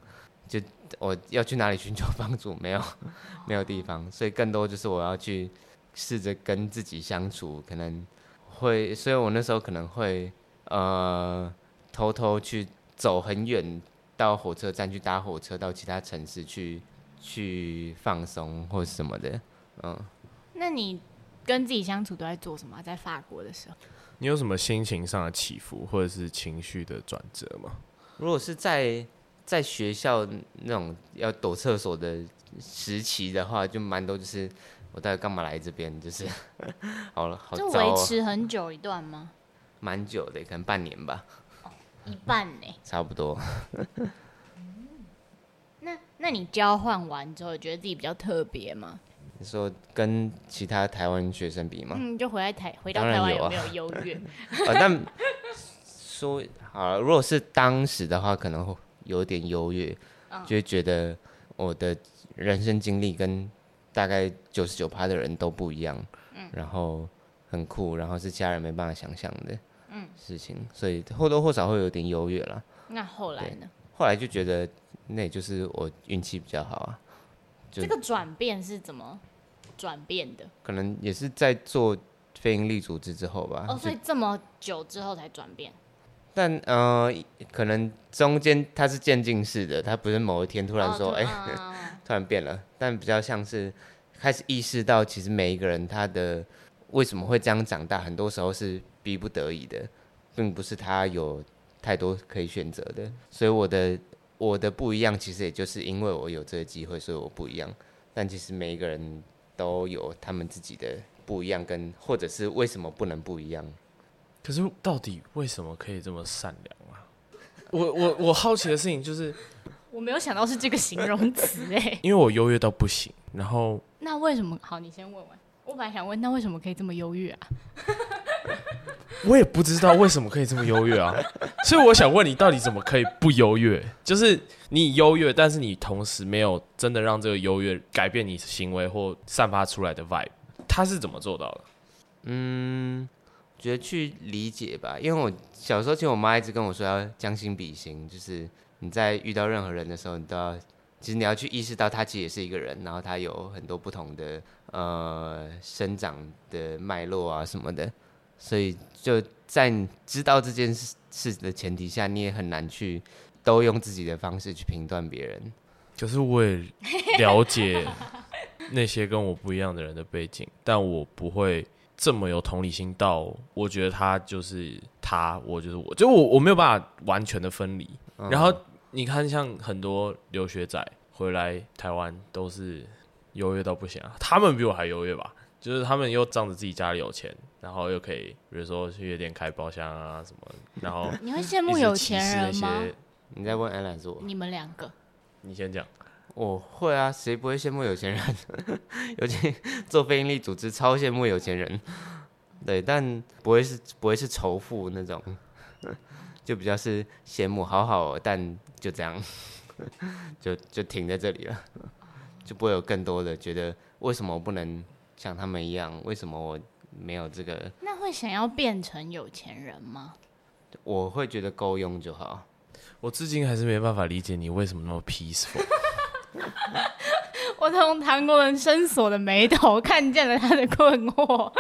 就我要去哪里寻求帮助，没有没有地方，所以更多就是我要去试着跟自己相处，可能。会，所以我那时候可能会，呃，偷偷去走很远，到火车站去搭火车到其他城市去，去放松或什么的，嗯。那你跟自己相处都在做什么？在法国的时候，你有什么心情上的起伏，或者是情绪的转折吗？如果是在在学校那种要躲厕所的时期的话，就蛮多就是。我到底干嘛来这边？就是 好了，好。就维持很久一段吗？蛮久的，可能半年吧。哦，一半呢？差不多。那那你交换完之后，觉得自己比较特别吗？你说跟其他台湾学生比吗？嗯，就回来台回到台湾有没有优越？哦，但说好了，如果是当时的话，可能会有点优越，就会觉得我的人生经历跟。大概九十九趴的人都不一样，嗯，然后很酷，然后是家人没办法想象的，嗯，事情，所以或多或少会有点优越啦。那后来呢？后来就觉得那也就是我运气比较好啊。这个转变是怎么转变的？可能也是在做非营利组织之后吧。哦，所以这么久之后才转变。但呃，可能中间它是渐进式的，它不是某一天突然说，哎、哦。欸 突然变了，但比较像是开始意识到，其实每一个人他的为什么会这样长大，很多时候是逼不得已的，并不是他有太多可以选择的。所以我的我的不一样，其实也就是因为我有这个机会，所以我不一样。但其实每一个人都有他们自己的不一样，跟或者是为什么不能不一样？可是到底为什么可以这么善良啊？我我我好奇的事情就是，我没有想到是这个形容词哎，因为我优越到不行，然后那为什么？好，你先问问。我本来想问，那为什么可以这么优越啊？我也不知道为什么可以这么优越啊，所以我想问你，到底怎么可以不优越？就是你优越，但是你同时没有真的让这个优越改变你行为或散发出来的 vibe，他是怎么做到的？嗯，觉得去理解吧，因为我小时候其实我妈一直跟我说要将心比心，就是你在遇到任何人的时候，你都要，其实你要去意识到他其实也是一个人，然后他有很多不同的呃生长的脉络啊什么的。所以就在你知道这件事事的前提下，你也很难去都用自己的方式去评断别人。可是我也了解那些跟我不一样的人的背景，但我不会这么有同理心到，我觉得他就是他，我就是我，就我我没有办法完全的分离。嗯。然后你看，像很多留学仔回来台湾都是优越到不行啊，他们比我还优越吧？就是他们又仗着自己家里有钱。然后又可以，比如说去夜店开包厢啊什么，然后你会羡慕有钱人吗？你在问 Alan 是我？你们两个，你先讲。我会啊，谁不会羡慕有钱人？尤其做非营利组织，超羡慕有钱人。对，但不会是不会是仇富那种，就比较是羡慕，好好，但就这样，就就停在这里了，就不会有更多的觉得为什么我不能像他们一样？为什么我？没有这个，那会想要变成有钱人吗？我会觉得够用就好。我至今还是没办法理解你为什么那么 peaceful。我从唐国人深锁的眉头看见了他的困惑。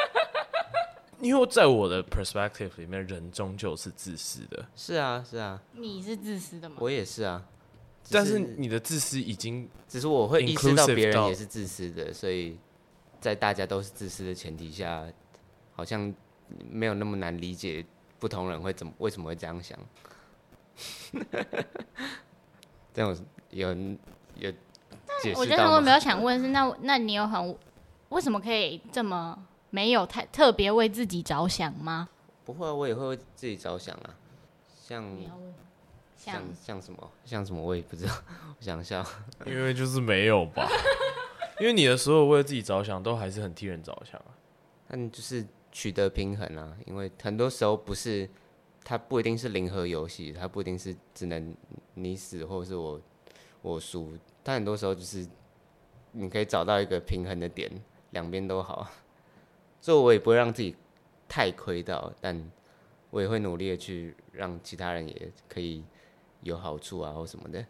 因为在我的 perspective 里面，人终究是自私的。是啊，是啊。你是自私的吗？我也是啊。是但是你的自私已经，只是我会意识到别人也是自私的，所以在大家都是自私的前提下。好像没有那么难理解，不同人会怎么为什么会这样想？这种有有解释？我觉得我比较想问是，那那你有很为什么可以这么没有太特别为自己着想吗？不会，我也会为自己着想啊。像像像，像什么像什么我也不知道，我想一下，因为就是没有吧。因为你的所有为自己着想，都还是很替人着想啊。但就是。取得平衡啊，因为很多时候不是，它不一定是零和游戏，它不一定是只能你死或者是我我输，但很多时候就是你可以找到一个平衡的点，两边都好。所以我也不会让自己太亏到，但我也会努力的去让其他人也可以有好处啊或什么的。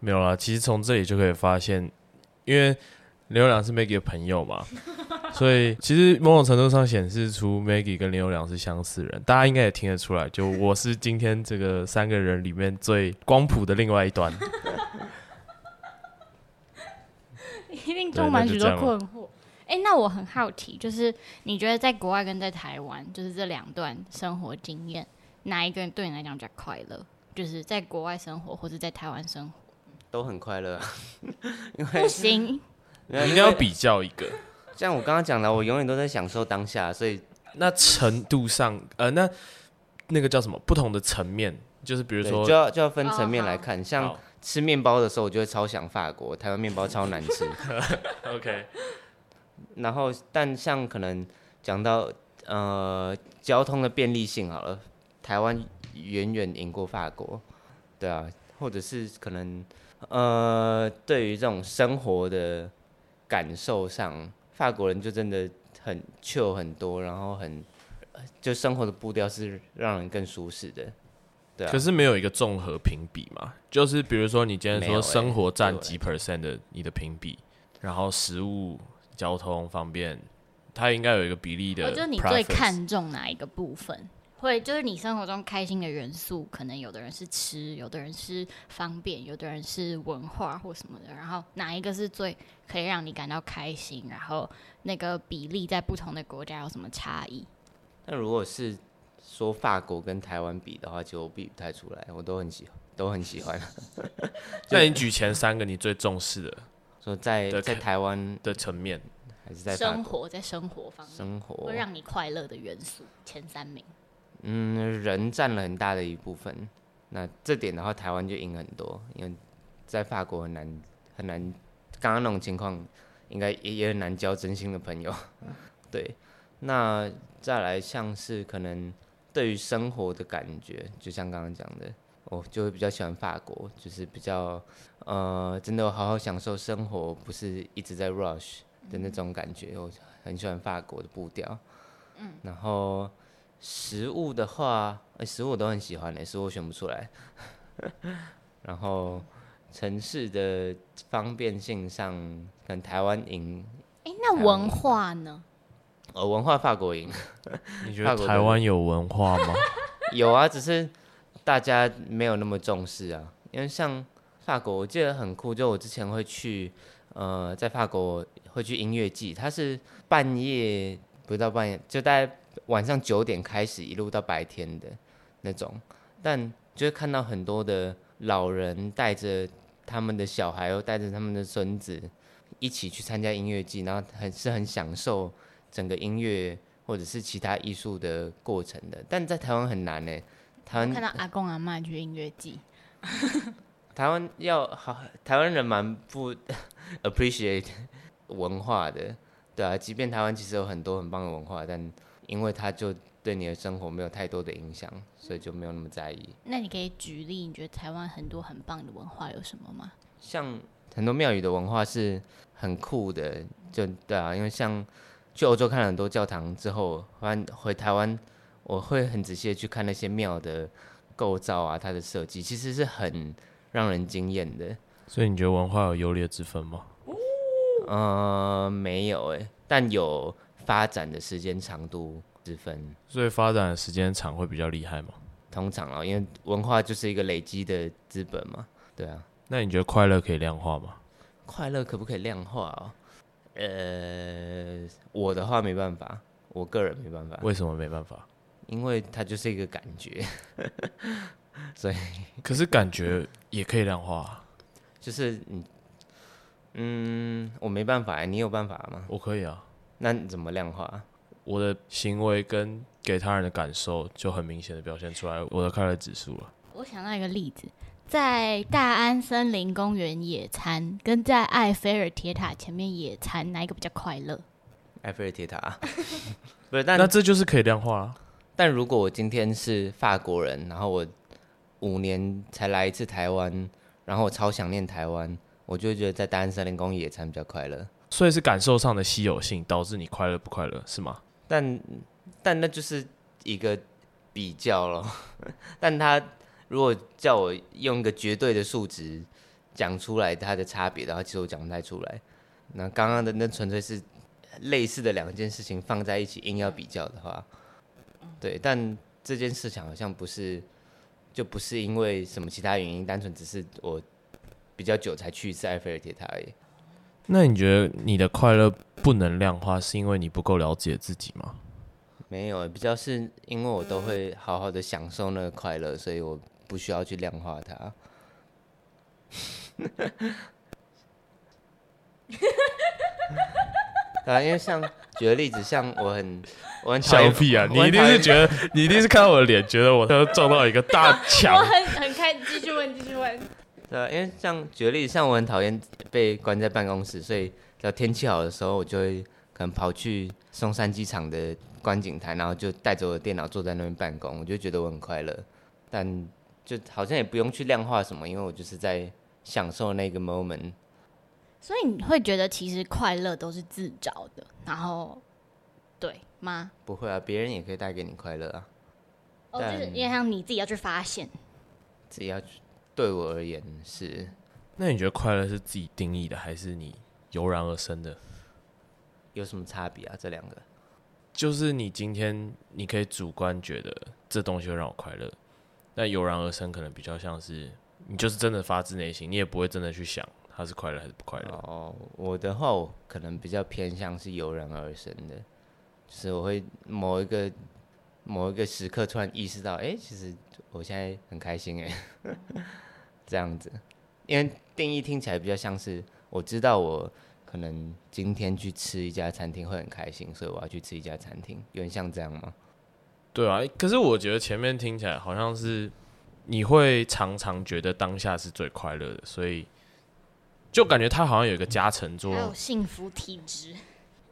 没有啦，其实从这里就可以发现，因为林友良是 Maggie 的朋友嘛。所以其实某种程度上显示出 Maggie 跟林友良是相似人，大家应该也听得出来。就我是今天这个三个人里面最光谱的另外一端，一定充满许多困惑。哎、欸，那我很好奇，就是你觉得在国外跟在台湾，就是这两段生活经验，哪一个人对你来讲比较快乐？就是在国外生活，或者在台湾生活，都很快乐。因为不行，你一定要比较一个。像我刚刚讲的，我永远都在享受当下，所以那程度上，呃，那那个叫什么？不同的层面，就是比如说，就要就要分层面来看。Oh, 像吃面包的时候，我就会超想法国，台湾面包超难吃。OK。然后，但像可能讲到呃交通的便利性好了，台湾远远赢过法国，对啊，或者是可能呃对于这种生活的感受上。法国人就真的很 chill 很多，然后很就生活的步调是让人更舒适的，对啊。可是没有一个综合评比嘛？就是比如说你今天说生活占几 percent 的你的评比，然后食物、交通方便，它应该有一个比例的。就是你最看重哪一个部分？会就是你生活中开心的元素，可能有的人是吃，有的人是方便，有的人是文化或什么的。然后哪一个是最可以让你感到开心？然后那个比例在不同的国家有什么差异？那如果是说法国跟台湾比的话，就我比不太出来。我都很喜欢，都很喜欢。那你举前三个你最重视的，说在在台湾的层面，还是在生活，在生活方面，生活会让你快乐的元素前三名。嗯，人占了很大的一部分。那这点的话，台湾就赢很多，因为在法国很难很难，刚刚那种情况，应该也也很难交真心的朋友。对，那再来像是可能对于生活的感觉，就像刚刚讲的，我就会比较喜欢法国，就是比较呃，真的好好享受生活，不是一直在 rush 的那种感觉。我很喜欢法国的步调。嗯，然后。食物的话，哎、欸，食物我都很喜欢的，食物我选不出来。然后城市的方便性上，可能台湾赢。哎、欸，那文化呢？哦，文化法国赢。你觉得 台湾有文化吗？有啊，只是大家没有那么重视啊。因为像法国，我记得很酷，就我之前会去，呃，在法国会去音乐季，它是半夜，不到半夜，就大概。晚上九点开始，一路到白天的那种，但就会看到很多的老人带着他们的小孩，又带着他们的孙子一起去参加音乐季，然后很是很享受整个音乐或者是其他艺术的过程的。但在台湾很难呢，台湾看到阿公阿妈去音乐季，台湾要好，台湾人蛮不 appreciate 文化的，对啊，即便台湾其实有很多很棒的文化，但因为它就对你的生活没有太多的影响，所以就没有那么在意。那你可以举例，你觉得台湾很多很棒的文化有什么吗？像很多庙宇的文化是很酷的，就对啊，因为像去欧洲看了很多教堂之后，回回台湾，我会很仔细的去看那些庙的构造啊，它的设计其实是很让人惊艳的。所以你觉得文化有优劣之分吗？呃，没有诶，但有。发展的时间长度之分，所以发展的时间长会比较厉害吗？通常啊，因为文化就是一个累积的资本嘛。对啊，那你觉得快乐可以量化吗？快乐可不可以量化哦？呃，我的话没办法，我个人没办法。为什么没办法？因为它就是一个感觉，所以。可是感觉也可以量化，就是嗯嗯，我没办法，你有办法吗？我可以啊。那你怎么量化？我的行为跟给他人的感受就很明显的表现出来我的快乐指数了。我想到一个例子，在大安森林公园野餐，跟在埃菲尔铁塔前面野餐，哪一个比较快乐？埃菲尔铁塔。不是，但那这就是可以量化啊。但如果我今天是法国人，然后我五年才来一次台湾，然后我超想念台湾，我就会觉得在大安森林公园野餐比较快乐。所以是感受上的稀有性导致你快乐不快乐是吗？但但那就是一个比较咯。但他如果叫我用一个绝对的数值讲出来它的差别的话，其实我讲不太出来。那刚刚的那纯粹是类似的两件事情放在一起硬要比较的话，对。但这件事情好像不是，就不是因为什么其他原因，单纯只是我比较久才去一次埃菲尔铁塔而已。那你觉得你的快乐不能量化，是因为你不够了解自己吗？没有，比较是因为我都会好好的享受那个快乐，所以我不需要去量化它。啊，因为像举个例子，像我很我很小屁啊，你一定是觉得你一定是看到我的脸，觉得我要撞到一个大墙。我很很开，继续问，继续问。对啊，因为像举例，像我很讨厌被关在办公室，所以只要天气好的时候，我就会可能跑去松山机场的观景台，然后就带着我的电脑坐在那边办公，我就觉得我很快乐。但就好像也不用去量化什么，因为我就是在享受那个 moment。所以你会觉得其实快乐都是自找的，然后对吗？不会啊，别人也可以带给你快乐啊。哦，就是因为像你自己要去发现，自己要去。对我而言是，那你觉得快乐是自己定义的，还是你油然而生的？有什么差别啊？这两个，就是你今天你可以主观觉得这东西会让我快乐，但油然而生可能比较像是你就是真的发自内心，你也不会真的去想它是快乐还是不快乐。哦，我的话我可能比较偏向是油然而生的，就是我会某一个某一个时刻突然意识到，哎，其实我现在很开心，哎。这样子，因为定义听起来比较像是我知道我可能今天去吃一家餐厅会很开心，所以我要去吃一家餐厅，有点像这样吗？对啊，可是我觉得前面听起来好像是你会常常觉得当下是最快乐的，所以就感觉它好像有一个加成作用，还有幸福体质，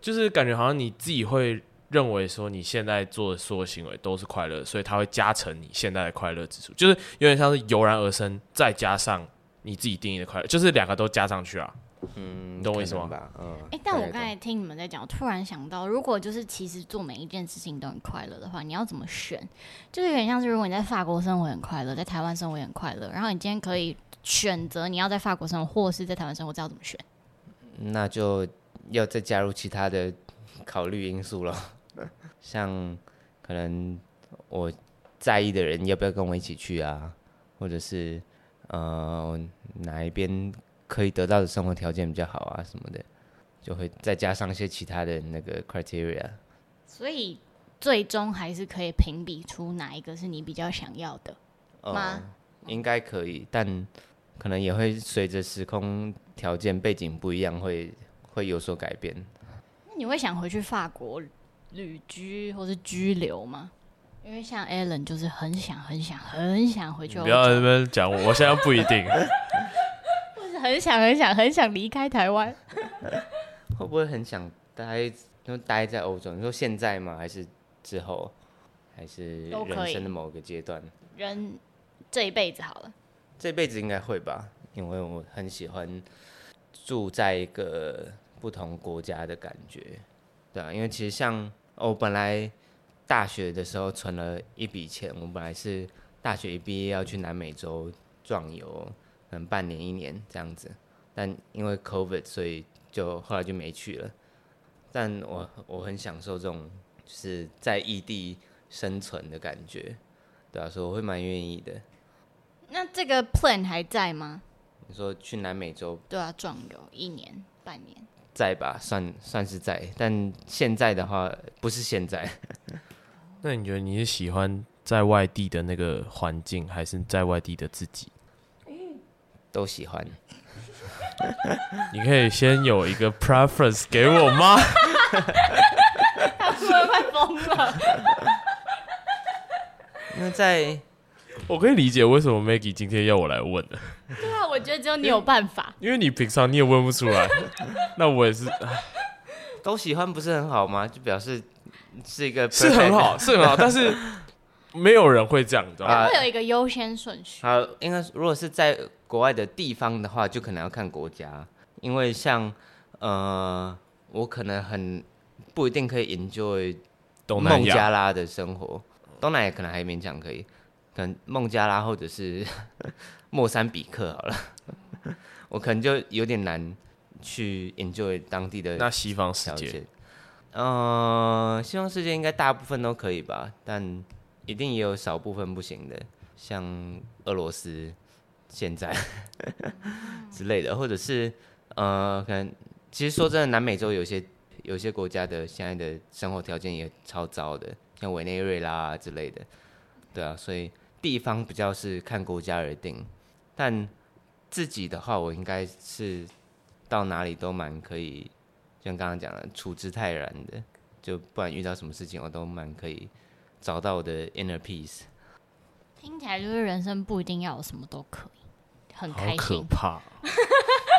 就是感觉好像你自己会认为说你现在做的所有行为都是快乐，所以它会加成你现在的快乐指数，就是有点像是油然而生，再加上你自己定义的快乐，就是两个都加上去啊。嗯，你懂我意思吗？嗯。哎、欸，但我刚才听你们在讲，我突然想到，如果就是其实做每一件事情都很快乐的话，你要怎么选？就是有点像是如果你在法国生活很快乐，在台湾生活也很快乐，然后你今天可以选择你要在法国生活，或是在台湾生活，这要怎么选？那就要再加入其他的考虑因素了，像可能我在意的人要不要跟我一起去啊，或者是呃哪一边。可以得到的生活条件比较好啊，什么的，就会再加上一些其他的那个 criteria。所以最终还是可以评比出哪一个是你比较想要的吗？嗯，应该可以，但可能也会随着时空条件背景不一样，会会有所改变。那你会想回去法国旅居或是居留吗？因为像 Alan 就是很想、很想、很想回去。不要在那边讲我，我现在不一定。很想很想很想离开台湾，会不会很想待就待在欧洲？你说现在吗？还是之后？还是人生的某个阶段？人这一辈子好了，这辈子应该会吧，因为我很喜欢住在一个不同国家的感觉，对啊，因为其实像我本来大学的时候存了一笔钱，我本来是大学一毕业要去南美洲壮游。可能半年一年这样子，但因为 COVID，所以就后来就没去了。但我我很享受这种就是在异地生存的感觉，对啊，所以我会蛮愿意的。那这个 plan 还在吗？你说去南美洲？对啊，壮游一年半年，在吧，算算是在。但现在的话，不是现在。那你觉得你是喜欢在外地的那个环境，还是在外地的自己？都喜欢，你可以先有一个 preference 给我吗？他说的快疯了。那在，我可以理解为什么 Maggie 今天要我来问的。对啊，我觉得只有你有办法。因为你平常你也问不出来，那我也是。都喜欢不是很好吗？就表示是一个是很好，是很好，但是。没有人会这样，你知道吗？会有一个优先顺序。好，应该如果是在国外的地方的话，就可能要看国家，因为像呃，我可能很不一定可以 enjoy 孟加拉的生活，东南亚可能还勉强可以，可能孟加拉或者是 莫桑比克好了，我可能就有点难去 enjoy 当地的。那西方世界，嗯、呃，西方世界应该大部分都可以吧，但。一定也有少部分不行的，像俄罗斯现在 之类的，或者是呃，可能其实说真的，南美洲有些有些国家的现在的生活条件也超糟的，像委内瑞拉啊之类的，对啊，所以地方比较是看国家而定，但自己的话，我应该是到哪里都蛮可以，像刚刚讲的处之泰然的，就不管遇到什么事情，我都蛮可以。找到我的 inner peace，听起来就是人生不一定要有什么都可以，很开心。好可怕。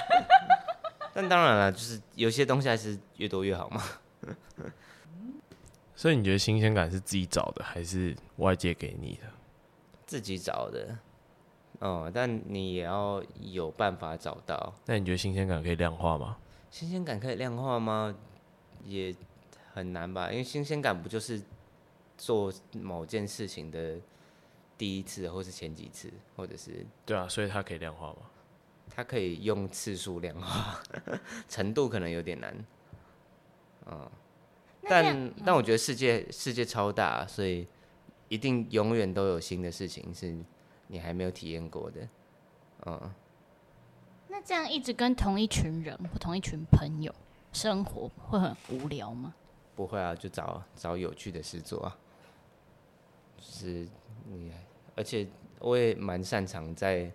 但当然了，就是有些东西还是越多越好嘛。所以你觉得新鲜感是自己找的，还是外界给你的？自己找的。哦，但你也要有办法找到。那你觉得新鲜感可以量化吗？新鲜感可以量化吗？也很难吧，因为新鲜感不就是。做某件事情的第一次，或是前几次，或者是对啊，所以它可以量化吗？它可以用次数量化，程度可能有点难。嗯，但但我觉得世界世界超大，所以一定永远都有新的事情是你还没有体验过的。嗯，那这样一直跟同一群人或同一群朋友生活会很无聊吗？不会啊，就找找有趣的事做啊。是，你，而且我也蛮擅长在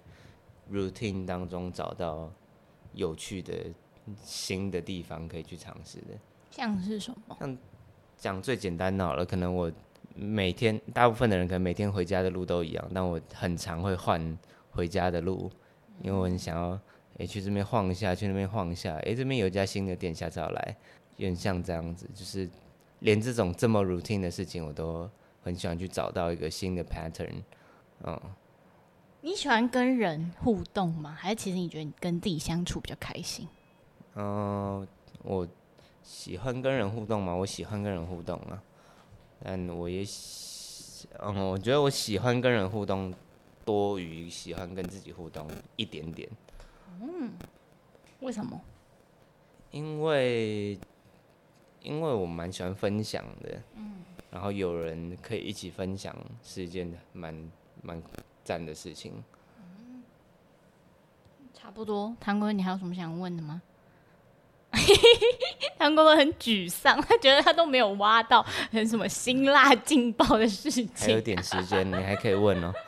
routine 当中找到有趣的新的地方可以去尝试的。像是什么？像讲最简单的好了，可能我每天大部分的人可能每天回家的路都一样，但我很常会换回家的路，因为我很想要诶、欸、去这边晃一下，去那边晃一下，诶、欸、这边有一家新的店，下次要来，有点像这样子，就是连这种这么 routine 的事情，我都很喜欢去找到一个新的 pattern。嗯，你喜欢跟人互动吗？还是其实你觉得你跟自己相处比较开心？嗯，我。喜欢跟人互动吗？我喜欢跟人互动啊，但我也喜，嗯，我觉得我喜欢跟人互动多于喜欢跟自己互动一点点。嗯，为什么？因为，因为我蛮喜欢分享的。嗯。然后有人可以一起分享，是一件蛮蛮赞的事情。嗯。差不多，唐哥，你还有什么想问的吗？唐国人很沮丧，他觉得他都没有挖到很什么辛辣劲爆的事情。还有点时间，你还可以问哦。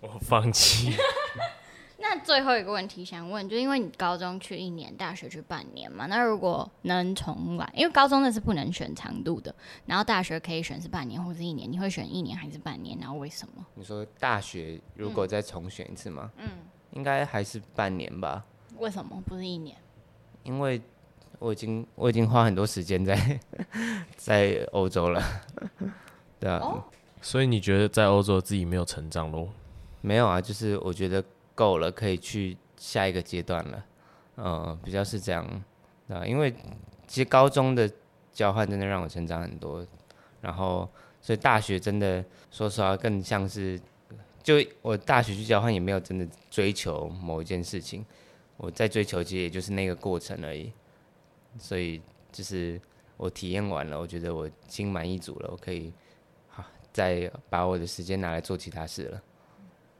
我放弃。那最后一个问题想问，就因为你高中去一年，大学去半年嘛？那如果能重来，因为高中那是不能选长度的，然后大学可以选是半年或是一年，你会选一年还是半年？然后为什么？你说大学如果再重选一次吗？嗯，应该还是半年吧。为什么不是一年？因为我已经我已经花很多时间在在欧洲了，对啊。哦？所以你觉得在欧洲自己没有成长咯？没有啊，就是我觉得。够了，可以去下一个阶段了，嗯，比较是这样，啊，因为其实高中的交换真的让我成长很多，然后所以大学真的说实话更像是，就我大学去交换也没有真的追求某一件事情，我在追求其实也就是那个过程而已，所以就是我体验完了，我觉得我心满意足了，我可以好再把我的时间拿来做其他事了。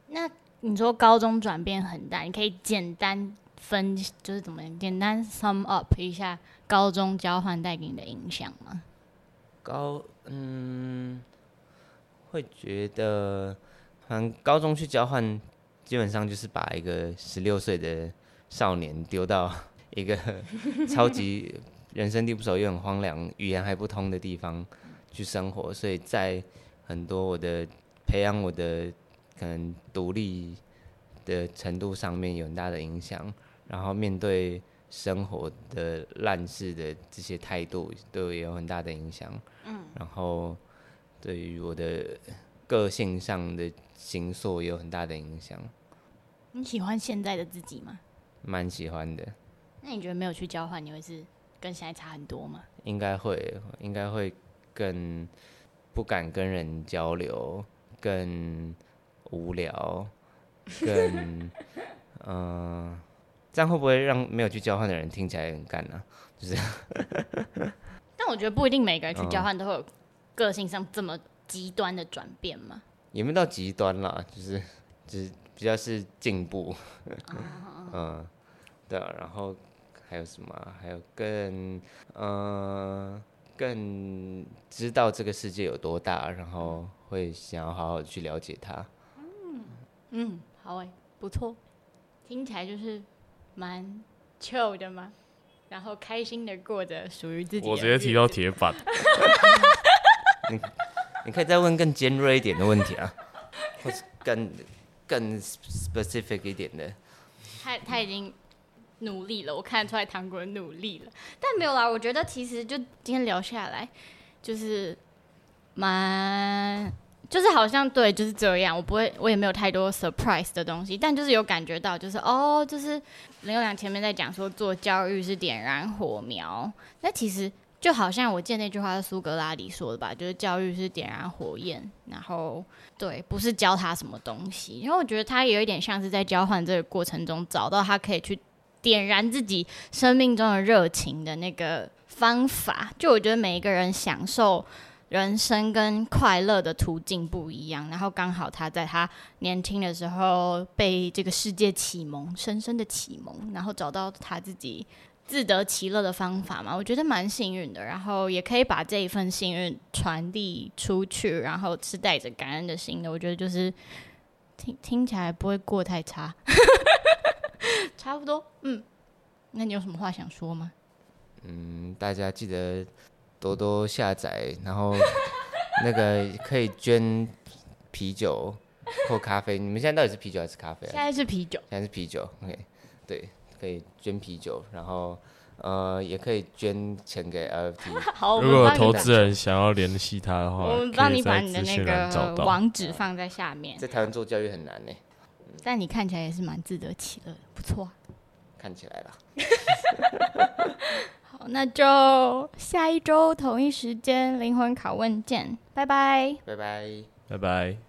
那。你说高中转变很大，你可以简单分，就是怎么样？简单 sum up 一下高中交换带给你的影响吗？高，嗯，会觉得，反正高中去交换，基本上就是把一个十六岁的少年丢到一个超级人生地不熟又很荒凉、语言还不通的地方去生活，所以在很多我的培养我的。可能独立的程度上面有很大的影响，然后面对生活的烂事的这些态度都有很大的影响。嗯，然后对于我的个性上的形塑也有很大的影响。你喜欢现在的自己吗？蛮喜欢的。那你觉得没有去交换，你会是跟现在差很多吗？应该会，应该会更不敢跟人交流，更。无聊，更嗯、呃，这样会不会让没有去交换的人听起来很干呢、啊？就是，但我觉得不一定每个人去交换都会有个性上这么极端的转变嘛。也没到极端啦，就是就是比较是进步。嗯，对啊，然后还有什么？还有更嗯、呃，更知道这个世界有多大，然后会想要好好去了解它。嗯，好哎，不错，听起来就是蛮 chill 的嘛，然后开心的过着属于自己。我直接提到铁板。你你可以再问更尖锐一点的问题啊，或是更更 specific 一点的。他他已经努力了，我看得出来糖果努力了，但没有啦。我觉得其实就今天聊下来，就是蛮。就是好像对，就是这样。我不会，我也没有太多 surprise 的东西，但就是有感觉到，就是哦，就是林优良前面在讲说做教育是点燃火苗，那其实就好像我见那句话是苏格拉底说的吧，就是教育是点燃火焰，然后对，不是教他什么东西。因为我觉得他有一点像是在交换这个过程中找到他可以去点燃自己生命中的热情的那个方法。就我觉得每一个人享受。人生跟快乐的途径不一样，然后刚好他在他年轻的时候被这个世界启蒙，深深的启蒙，然后找到他自己自得其乐的方法嘛，我觉得蛮幸运的。然后也可以把这一份幸运传递出去，然后是带着感恩的心的，我觉得就是听听起来不会过太差，差不多。嗯，那你有什么话想说吗？嗯，大家记得多多下载，然后那个可以捐啤酒或咖啡。你们现在到底是啤酒还是咖啡啊？现在是啤酒，现在是啤酒。OK，对，可以捐啤酒，然后呃，也可以捐钱给 LFT。好，如果投资人想要联系他的话，我们帮你把你的那个网址放在下面。在台湾做教育很难呢，但你看起来也是蛮自得其乐，不错。看起来了。好，那就下一周同一时间灵魂拷问见，拜拜，拜拜，拜拜。